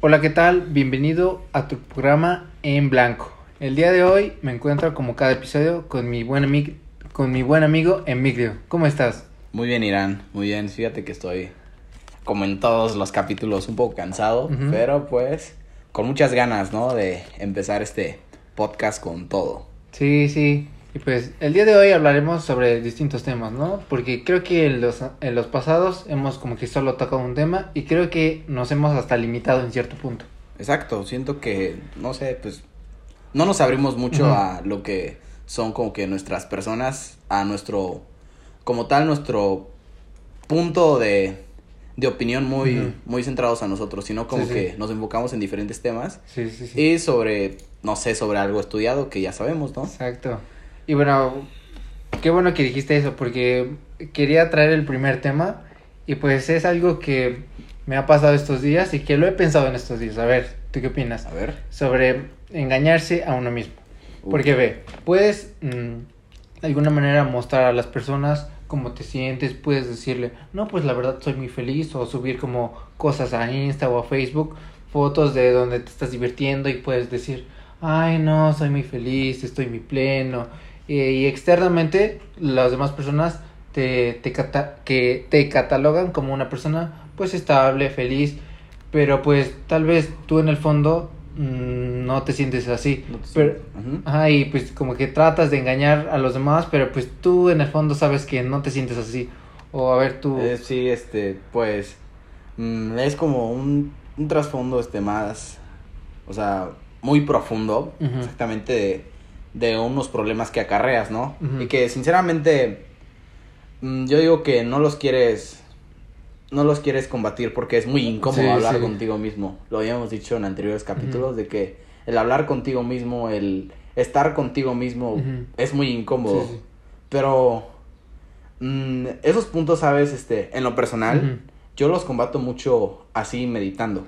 Hola, ¿qué tal? Bienvenido a tu programa En Blanco. El día de hoy me encuentro como cada episodio con mi buen amigo, con mi buen amigo Emigdio. ¿Cómo estás? Muy bien, Irán. Muy bien. Fíjate que estoy como en todos los capítulos un poco cansado, pero pues con muchas ganas, ¿no? De empezar este podcast con todo. Sí, sí. Y pues el día de hoy hablaremos sobre distintos temas, ¿no? Porque creo que en los, en los pasados hemos como que solo tocado un tema y creo que nos hemos hasta limitado en cierto punto. Exacto. Siento que, no sé, pues no nos abrimos mucho a lo que son como que nuestras personas, a nuestro, como tal, nuestro punto de, de opinión muy, muy centrados a nosotros, sino como Sí, sí. que nos enfocamos en diferentes temas sí. y sobre, no sé, sobre algo estudiado que ya sabemos, ¿no? Exacto. Y bueno, qué bueno que dijiste eso, porque quería traer el primer tema y pues es algo que me ha pasado estos días y que lo he pensado en estos días. A ver, ¿tú qué opinas? A ver. Sobre engañarse a uno mismo. Uf. Porque ve, puedes mm, de alguna manera mostrar a las personas cómo te sientes, puedes decirle, no, pues la verdad soy muy feliz, o subir como cosas a Insta o a Facebook, fotos de donde te estás divirtiendo y puedes decir, ay no, soy muy feliz, estoy muy pleno. Eh, y externamente las demás personas te, te, cata- que te catalogan como una persona pues estable, feliz, pero pues tal vez tú en el fondo mm, no te sientes así. No te Pero, sientes-. Ajá, y pues como que tratas de engañar a los demás, pero pues tú en el fondo sabes que no te sientes así. O a ver tú. Eh, sí, este, pues, mm, es como un, un trasfondo, este, más, o sea, muy profundo, exactamente de, de unos problemas que acarreas, ¿no? Y que, sinceramente, mm, yo digo que no los quieres, no los quieres combatir porque es muy incómodo Sí, hablar sí. contigo mismo. Lo habíamos dicho en anteriores capítulos de que el hablar contigo mismo, el estar contigo mismo es muy incómodo. Sí. Pero mm, esos puntos, ¿sabes? Este, en lo personal, yo los combato mucho así meditando.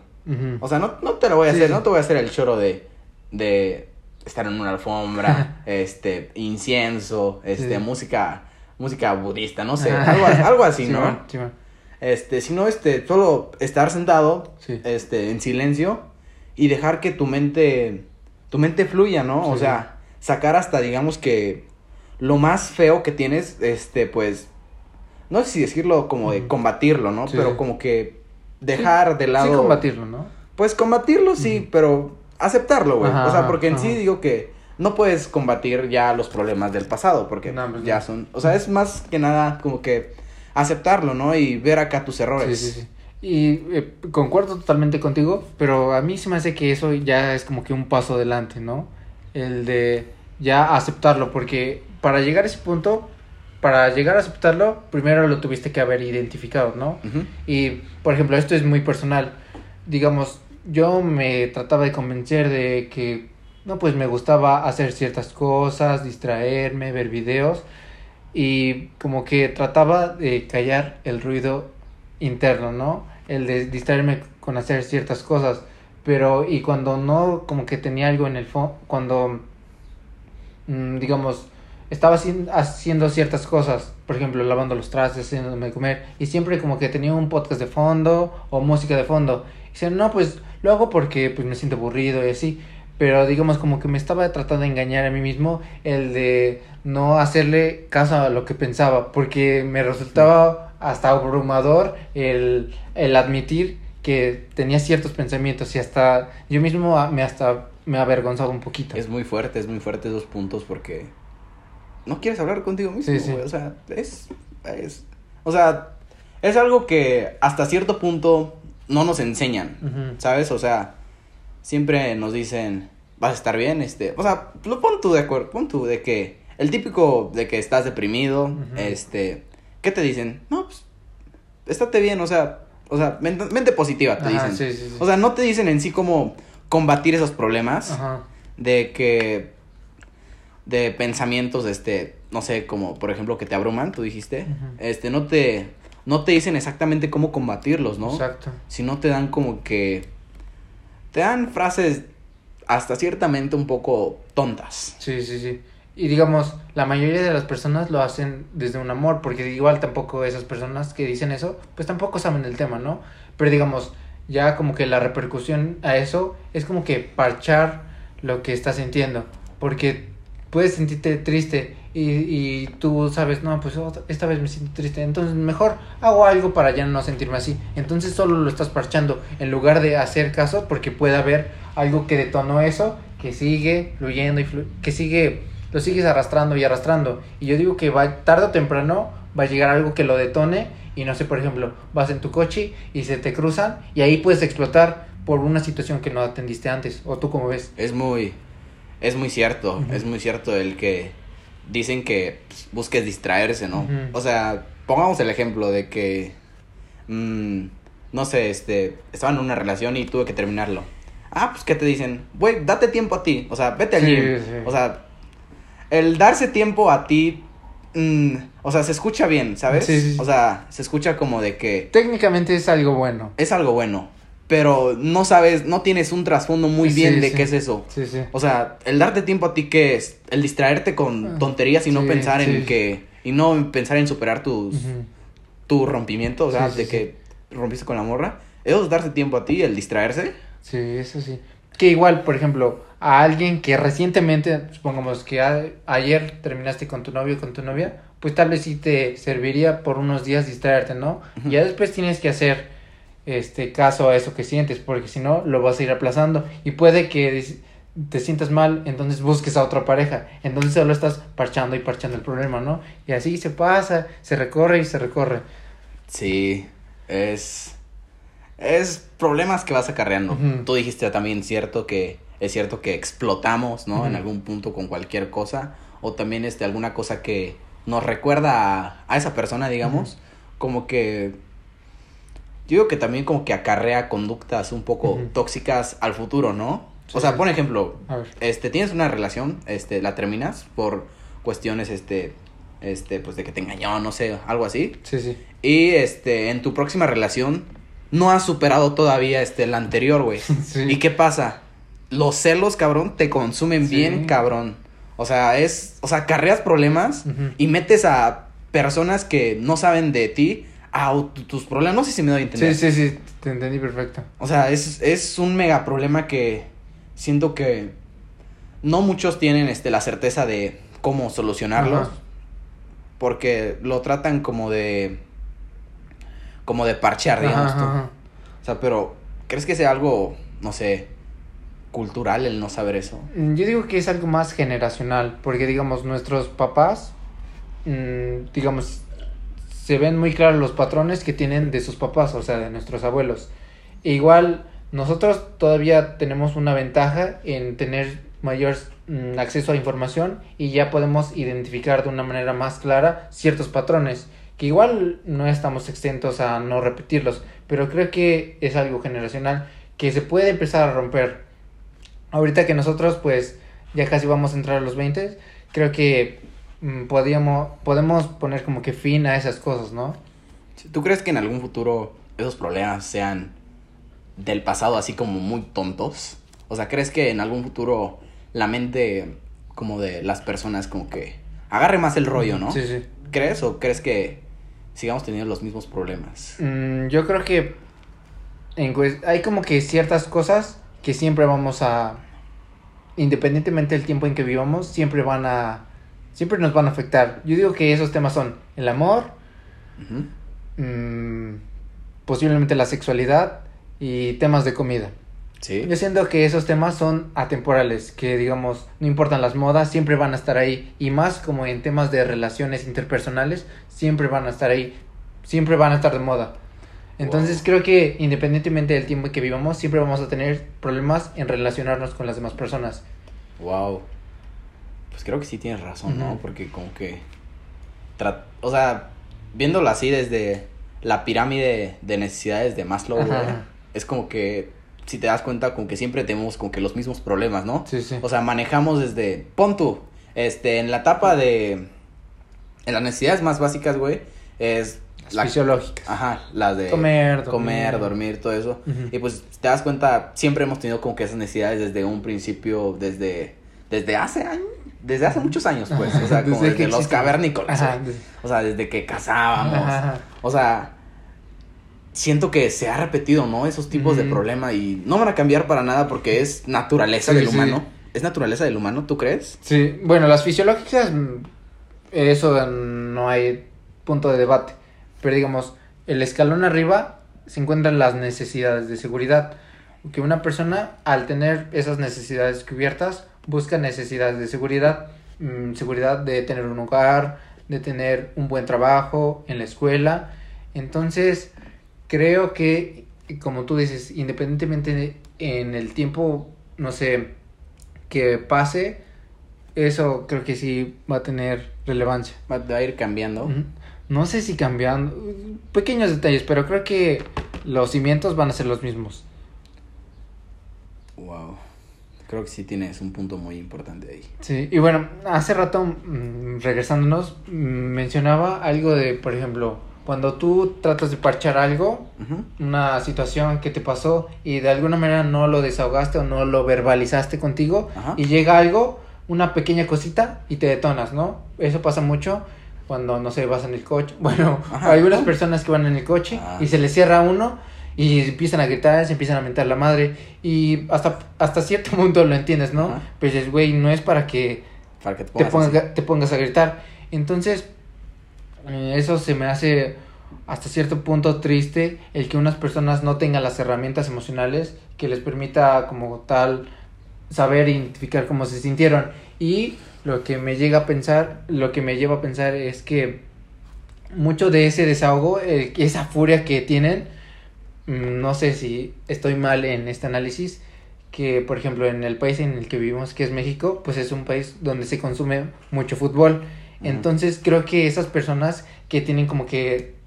O sea, no, no te lo voy a hacer, no te voy a hacer el choro de, de estar en una alfombra, este, incienso, este, Sí. música, música budista, no sé, algo, algo así, ¿no? Simón, Simón. Este, sino este, solo estar sentado, Sí. este, en silencio y dejar que tu mente, tu mente fluya, ¿no? o Sí. sea, sacar hasta, digamos que, lo más feo que tienes, este, pues, no sé si decirlo como de combatirlo, ¿no? Sí, Pero sí. como que dejar de lado. Sí, combatirlo, ¿no? Pues combatirlo sí, pero aceptarlo, güey. O sea, porque en ajá. sí digo que no puedes combatir ya los problemas del pasado, porque No, pues ya son, o sea, es más que nada como que aceptarlo, ¿no? Y ver acá tus errores. Sí, sí, sí. Y eh, concuerdo totalmente contigo, pero a mí se me hace que eso ya es como que un paso adelante, ¿no? El de ya aceptarlo, porque para llegar a ese punto, para llegar a aceptarlo, primero lo tuviste que haber identificado, ¿no? Y, por ejemplo, esto es muy personal. Digamos, yo me trataba de convencer de que, no, pues me gustaba hacer ciertas cosas, distraerme, ver videos. Y como que trataba de callar el ruido interno, ¿no? El de distraerme con hacer ciertas cosas. Pero, y cuando no, como que tenía algo en el fondo, cuando, mm, digamos, estaba haci- haciendo ciertas cosas, por ejemplo, lavando los trastes, haciéndome comer, y siempre como que tenía un podcast de fondo o música de fondo. Decía, no, pues lo hago porque pues me siento aburrido y así. Pero digamos como que me estaba tratando de engañar a mí mismo el de no hacerle caso a lo que pensaba, porque me resultaba hasta abrumador el, el admitir que tenía ciertos pensamientos y hasta yo mismo me hasta me avergonzaba un poquito. Es muy fuerte, es muy fuerte esos puntos porque no quieres hablar contigo mismo, Sí, sí. O sea, es, es, o sea, es algo que hasta cierto punto no nos enseñan. ¿Sabes? O sea, siempre nos dicen, vas a estar bien, este, o sea, lo pon tú de acuerdo, pon tú de que el típico de que estás deprimido, este, ¿qué te dicen? No, pues, estate bien, o sea, o sea, mente, mente positiva te Ajá, dicen. sí, sí, sí. O sea, no te dicen en sí cómo combatir esos problemas Ajá. de que de pensamientos este no sé como por ejemplo que te abruman tú dijiste este no te no te dicen exactamente cómo combatirlos no Exacto. sino te dan como que te dan frases hasta ciertamente un poco tontas Sí, sí, sí. Y digamos, la mayoría de las personas lo hacen desde un amor, porque igual tampoco esas personas que dicen eso, pues tampoco saben el tema, ¿no? Pero digamos, ya como que la repercusión a eso es como que parchar lo que estás sintiendo, porque puedes sentirte triste y, y tú sabes, no, pues esta vez me siento triste, entonces mejor hago algo para ya no sentirme así, entonces solo lo estás parchando en lugar de hacer caso porque puede haber algo que detonó eso, que sigue fluyendo y que sigue, lo sigues arrastrando y arrastrando, y yo digo que va tarde o temprano va a llegar algo que lo detone y no sé, por ejemplo, vas en tu coche y se te cruzan y ahí puedes explotar por una situación que no atendiste antes. ¿O tú cómo ves? Es muy, es muy cierto, es muy cierto el que dicen que pues, busques distraerse, ¿no? O sea, pongamos el ejemplo de que, mm, no sé, este, estaba en una relación y tuve que terminarlo. Ah, pues, ¿qué te dicen? Güey, date tiempo a ti, o sea, vete al gym. O sea, el darse tiempo a ti Mm, o sea, se escucha bien, ¿sabes? Sí, O sea, se escucha como de que... Técnicamente es algo bueno. Es algo bueno. Pero no sabes, no tienes un trasfondo muy bien de qué es eso. Sí, sí. O sea, el darte tiempo a ti, ¿qué es? El distraerte con ah, tonterías y no pensar en que... Y no pensar en superar tus... Tu rompimiento, o sea, de que rompiste con la morra. Eso es darse tiempo a ti, el distraerse. Sí, eso sí. Que igual, por ejemplo, a alguien que recientemente, supongamos que ayer terminaste con tu novio o con tu novia, pues tal vez sí te serviría por unos días distraerte, ¿no? Ya después tienes que hacer este caso a eso que sientes, porque si no lo vas a ir aplazando y puede que te sientas mal, entonces busques a otra pareja, entonces solo estás parchando y parchando el problema, ¿no? Y así se pasa, se recorre y se recorre. Sí, es es problemas que vas acarreando. Tú dijiste también cierto que es cierto que explotamos, ¿no? En algún punto con cualquier cosa o también este alguna cosa que nos recuerda a, esa persona, digamos, como que yo digo que también como que acarrea conductas un poco tóxicas al futuro, ¿no? o sea, por ejemplo, este tienes una relación, este la terminas por cuestiones este este pues de que te engañó, no sé, algo así. Sí, sí. Y este en tu próxima relación no has superado todavía este la anterior, güey. ¿Y qué pasa? Los celos, cabrón, te consumen bien, cabrón. O sea, es, o sea, carreas problemas y metes a personas que no saben de ti a tus problemas. No sé si me doy a entender. Sí, sí, sí, te entendí perfecto. O sea, es, es un mega problema que siento que no muchos tienen este la certeza de cómo solucionarlos. Porque lo tratan como de como de parchear, digamos. O sea, pero ¿crees que sea algo, no sé, cultural el no saber eso? Mm, yo digo que es algo más generacional, porque digamos, nuestros papás, mm, digamos, se ven muy claros los patrones que tienen de sus papás, o sea, de nuestros abuelos. E igual, nosotros todavía tenemos una ventaja en tener mayor mm, acceso a información y ya podemos identificar de una manera más clara ciertos patrones que igual no estamos exentos a no repetirlos, pero creo que es algo generacional que se puede empezar a romper. Ahorita que nosotros pues ya casi vamos a entrar a los 20, creo que mm, podríamos, podemos poner como que fin a esas cosas, ¿no? ¿Tú crees que en algún futuro esos problemas sean del pasado así como muy tontos? O sea, ¿crees que en algún futuro la mente como de las personas como que agarre más el rollo, ¿no? Sí, sí. ¿Crees o crees que sigamos teniendo los mismos problemas. Mm, yo creo que hay como que ciertas cosas que siempre vamos a, independientemente del tiempo en que vivamos, siempre van a, siempre nos van a afectar. Yo digo que esos temas son el amor, mm, posiblemente la sexualidad y temas de comida. Yo siento que esos temas son atemporales, que digamos, no importan las modas, siempre van a estar ahí. Y más como en temas de relaciones interpersonales, siempre van a estar ahí, siempre van a estar de moda. Entonces creo que independientemente del tiempo que vivamos, siempre vamos a tener problemas en relacionarnos con las demás personas. Wow. Pues creo que sí tienes razón, ¿no? Porque como que... O sea, viéndolo así desde la pirámide de necesidades de Maslow, es como que si te das cuenta, como que siempre tenemos como que los mismos problemas, ¿no? Sí, sí. O sea, manejamos desde, pon tú, este, en la etapa de, en las necesidades más básicas, güey, es... Las fisiológicas. Ajá, las de... Comer, dormir. Comer, dormir, todo eso. Y pues, te das cuenta, siempre hemos tenido como que esas necesidades desde un principio, desde, desde hace años, desde hace muchos años, pues. O sea, como desde, los cavernícolas. O sea, desde que cazábamos. O sea, siento que se ha repetido, ¿no? Esos tipos de problema y no van a cambiar para nada porque es naturaleza del humano. ¿Es naturaleza del humano, tú crees? Sí, bueno, las fisiológicas, mm, eso no hay punto de debate. Pero digamos, el escalón arriba se encuentran las necesidades de seguridad. Que una persona, al tener esas necesidades cubiertas, busca necesidades de seguridad. Mm, seguridad de tener un hogar, de tener un buen trabajo en la escuela. Entonces, creo que, como tú dices, independientemente en el tiempo, no sé, que pase, eso creo que sí va a tener relevancia. Va a ir cambiando. No sé si cambiando, pequeños detalles, pero creo que los cimientos van a ser los mismos. Wow. Creo que sí tienes un punto muy importante ahí. Sí, y bueno, hace rato, mm, regresándonos, mm, mencionaba algo de, por ejemplo, cuando tú tratas de parchar algo, una situación que te pasó y de alguna manera no lo desahogaste o no lo verbalizaste contigo y llega algo, una pequeña cosita y te detonas, ¿no? Eso pasa mucho cuando, no sé, vas en el coche. Bueno, hay unas personas que van en el coche ah. y se les cierra uno y empiezan a gritar, se empiezan a mentar la madre y hasta, hasta cierto punto lo entiendes, ¿no? Pues, güey, no es para que, te, pongas, te pongas a gritar. Entonces, eh, eso se me hace hasta cierto punto triste el que unas personas no tengan las herramientas emocionales que les permita como tal saber identificar cómo se sintieron y lo que me llega a pensar lo que me lleva a pensar es que mucho de ese desahogo esa furia que tienen no sé si estoy mal en este análisis que por ejemplo en el país en el que vivimos que es México pues es un país donde se consume mucho fútbol entonces creo que esas personas que tienen como que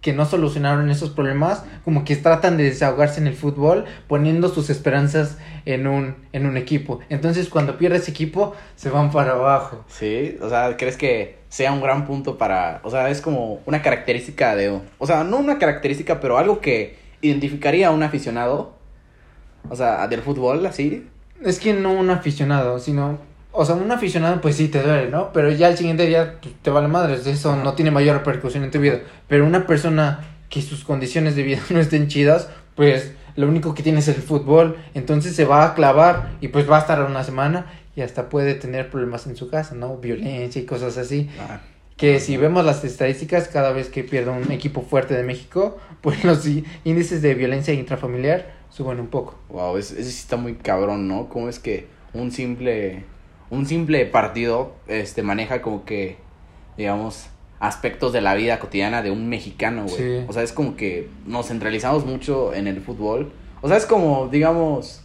que no solucionaron esos problemas, como que tratan de desahogarse en el fútbol poniendo sus esperanzas en un, en un equipo. Entonces cuando pierde ese equipo se van para abajo. Sí, o sea, ¿crees que sea un gran punto para, o sea, es como una característica de, o sea, no una característica, pero algo que identificaría a un aficionado, o sea, del fútbol, así? Es que no un aficionado, sino o sea, un aficionado, pues sí te duele, ¿no? Pero ya el siguiente día pues, te vale madre, eso no tiene mayor repercusión en tu vida. Pero una persona que sus condiciones de vida no estén chidas, pues lo único que tiene es el fútbol, entonces se va a clavar y pues va a estar una semana y hasta puede tener problemas en su casa, ¿no? Violencia y cosas así. Ah. Que si vemos las estadísticas, cada vez que pierde un equipo fuerte de México, pues los índices de violencia intrafamiliar suben un poco. Wow, ese sí está muy cabrón, ¿no? ¿Cómo es que un simple un simple partido este maneja como que digamos aspectos de la vida cotidiana de un mexicano, güey. O sea, es como que nos centralizamos mucho en el fútbol. O sea, es como, digamos,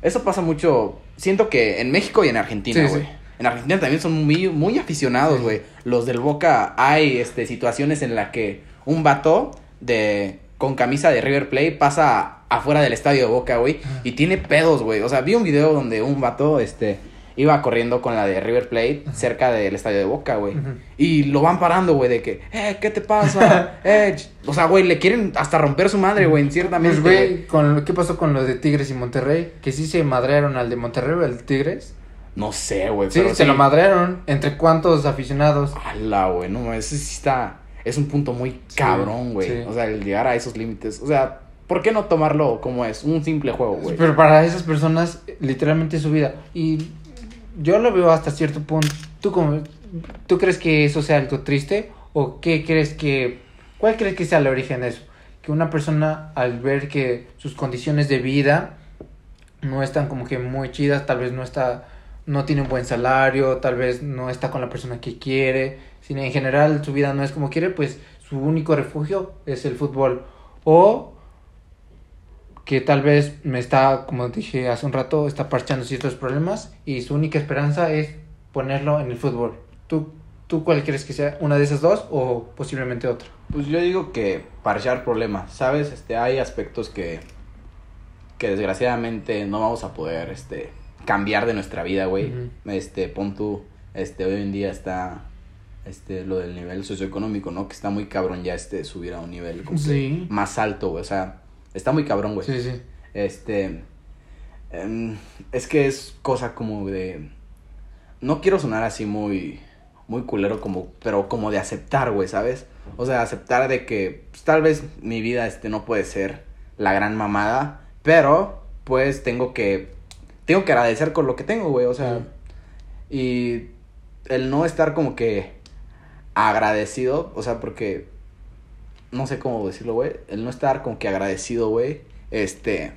eso pasa mucho, siento que en México y en Argentina, güey. En Argentina también son muy, muy aficionados, güey. Los del Boca hay este, situaciones en las que un vato de con camisa de River Plate pasa afuera del estadio de Boca, güey, y tiene pedos, güey. O sea, vi un video donde un vato, este, iba corriendo con la de River Plate cerca del estadio de Boca, güey. Y lo van parando, güey, de que, eh, ¿qué te pasa? eh, o sea, güey, le quieren hasta romper su madre, güey, ciertamente. Pues, güey, con, ¿qué pasó con los de Tigres y Monterrey? Que sí se madrearon al de Monterrey o al Tigres. No sé, güey. Sí, se lo madrearon. ¿Entre cuántos aficionados? Ala, güey, no, ese sí está. Es un punto muy cabrón, güey. O sea, el llegar a esos límites. O sea, ¿por qué no tomarlo como es? Un simple juego, güey. Pero para esas personas, literalmente es su vida. Y yo lo veo hasta cierto punto. ¿Tú, cómo, ¿Tú crees que eso sea algo triste? ¿O qué crees que... ¿Cuál crees que sea el origen de eso? Que una persona al ver que sus condiciones de vida no están como que muy chidas, tal vez no está, no tiene un buen salario, tal vez no está con la persona que quiere, sino en general su vida no es como quiere, pues su único refugio es el fútbol. O que tal vez me está, como dije hace un rato, está parchando ciertos problemas y su única esperanza es ponerlo en el fútbol. ¿Tú, ¿Tú cuál crees que sea? ¿Una de esas dos o posiblemente otra? Pues yo digo que parchar problemas, ¿sabes? Este, hay aspectos que, que desgraciadamente no vamos a poder este, cambiar de nuestra vida, güey. Este, pon tú, este, hoy en día está este, lo del nivel socioeconómico, ¿no? Que está muy cabrón ya este, subir a un nivel más alto, güey. O sea, Está muy cabrón, güey. Sí, sí. Este. Em, es que es cosa como de. No quiero sonar así muy. muy culero como, pero como de aceptar, güey, ¿sabes? O sea, aceptar de que pues, tal vez mi vida este no puede ser la gran mamada, pero pues tengo que tengo que agradecer con lo que tengo, güey, o sea, y el no estar como que agradecido, o sea, porque no sé cómo decirlo, güey, el no estar como que agradecido, güey, este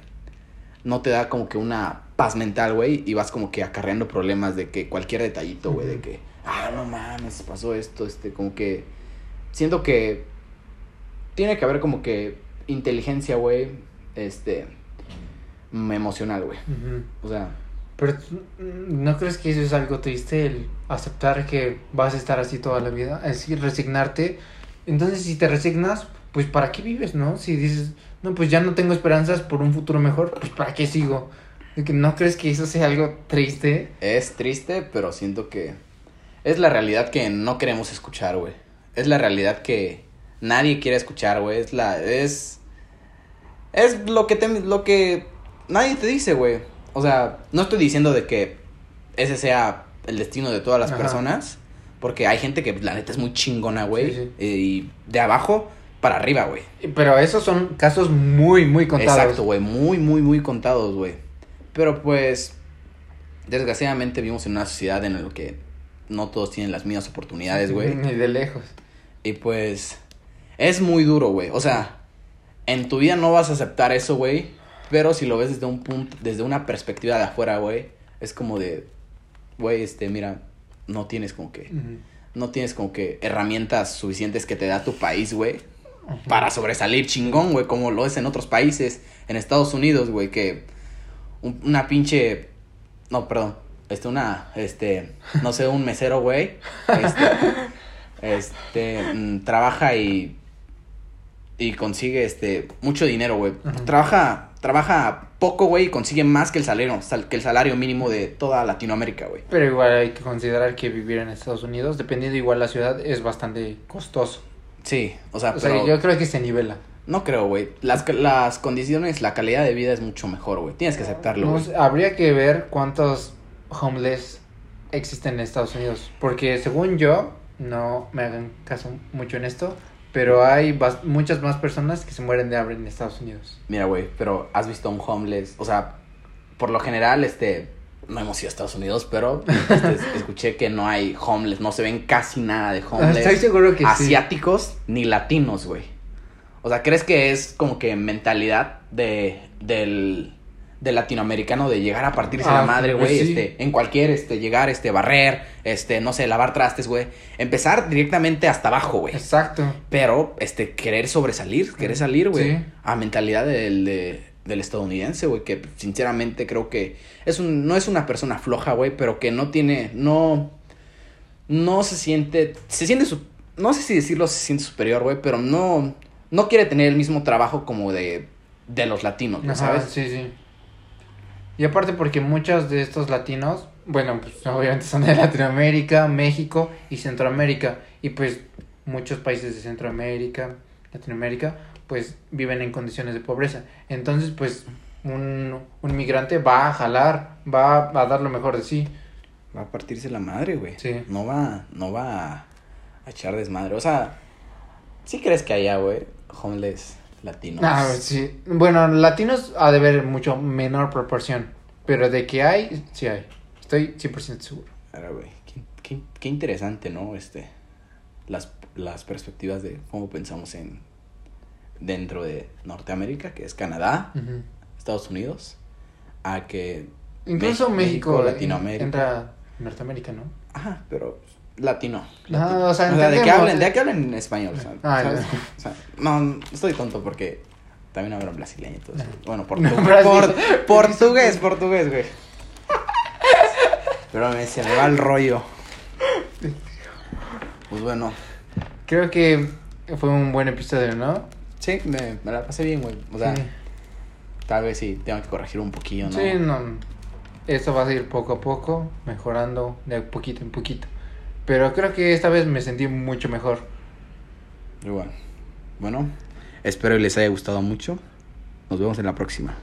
no te da como que una paz mental, güey, y vas como que acarreando problemas de que cualquier detallito, güey, de que ah, no mames, pasó esto, este, como que siento que tiene que haber como que inteligencia, güey, este, emocional, güey. O sea... Pero ¿no crees que eso es algo triste, el aceptar que vas a estar así toda la vida? Es decir, resignarte. Entonces, si te resignas, pues ¿para qué vives, no? Si dices, no, pues ya no tengo esperanzas por un futuro mejor, pues ¿para qué sigo? ¿No crees que eso sea algo triste? Es triste, pero siento que es la realidad que no queremos escuchar, güey. Es la realidad que nadie quiere escuchar, güey. Es la es es lo que te lo que nadie te dice, güey. O sea, no estoy diciendo de que ese sea el destino de todas las personas, porque hay gente que la neta es muy chingona, güey, y de abajo para arriba, güey. Pero esos son casos muy muy contados. Exacto, güey, muy muy muy contados, güey. Pero pues desgraciadamente vivimos en una sociedad en la que no todos tienen las mismas oportunidades, güey. Ni de lejos. Y pues es muy duro, güey. O sea, en tu vida no vas a aceptar eso, güey. Pero si lo ves desde un punto, desde una perspectiva de afuera, güey, es como de, güey, este, mira, no tienes como que, no tienes como que herramientas suficientes que te da tu país, güey, para sobresalir chingón, güey, como lo es en otros países, en Estados Unidos, güey, que una pinche, no, perdón, este, una, este, no sé, un mesero, güey, este, este, mm, trabaja y, y consigue, este, mucho dinero, güey. Trabaja, trabaja poco, güey, y consigue más que el salario, que el salario mínimo de toda Latinoamérica, güey. Pero igual hay que considerar que vivir en Estados Unidos, dependiendo igual la ciudad, es bastante costoso. Sí, o sea, o sea yo creo que se nivela. No creo, güey. Las, las condiciones, la calidad de vida es mucho mejor, güey. Tienes que aceptarlo, habría que ver cuántos homeless existen en Estados Unidos. Porque según yo, no me hagan caso mucho en esto, pero hay muchas más personas que se mueren de hambre en Estados Unidos. Mira, güey, pero has visto un homeless, o sea, por lo general, este, no hemos ido a Estados Unidos, pero este, escuché que no hay homeless, no se ven casi nada de homeless. Estoy seguro que asiáticos ni latinos, güey. O sea, ¿crees que es como que mentalidad de del de latinoamericano de llegar a partirse la ah, madre, pues güey, este, en cualquier, este, llegar, este, barrer, este, no sé, lavar trastes, güey. Empezar directamente hasta abajo, güey. Exacto. Pero, este, querer sobresalir, querer salir, güey. A mentalidad del, del estadounidense, güey, que sinceramente creo que es un, no es una persona floja, güey, pero que no tiene, no, no se siente, se siente, su, no sé si decirlo se siente superior, güey, pero no, no quiere tener el mismo trabajo como de, de los latinos, ¿no ¿sabes? Sí, sí. Y aparte porque muchos de estos latinos, bueno, pues obviamente son de Latinoamérica, México y Centroamérica. Y pues muchos países de Centroamérica, Latinoamérica, pues viven en condiciones de pobreza. Entonces, pues un, un migrante va a jalar, va a dar lo mejor de sí. Va a partirse la madre, güey. Sí. No va, no va a, echar desmadre. O sea, ¿sí crees que allá, güey, homeless latinos. Ah, sí. Bueno, latinos ha de haber mucho menor proporción. Pero de que hay, sí hay. Estoy 100% seguro. Ahora, güey. Qué, interesante, ¿no? Este. Las, las perspectivas de cómo pensamos en. Dentro de Norteamérica, que es Canadá, Estados Unidos, a que. Incluso México, Latinoamérica. Entra Norteamérica, ¿no? Ajá, pero latino. No, o sea, de que hablen, de que hablen en español, ah, o sea, no, estoy tonto porque también hablo brasileño y todo eso. Bueno, portugués, portugués, güey. Pero me, se me va el rollo. Pues bueno. Creo que fue un buen episodio, ¿no? Sí, me, me la pasé bien, güey. O sea, tal vez sí tengo que corregir un poquillo, ¿no? Sí, no. Esto va a ir poco a poco, mejorando de poquito en poquito. Pero creo que esta vez me sentí mucho mejor. Igual. Bueno, espero que les haya gustado mucho. Nos vemos en la próxima.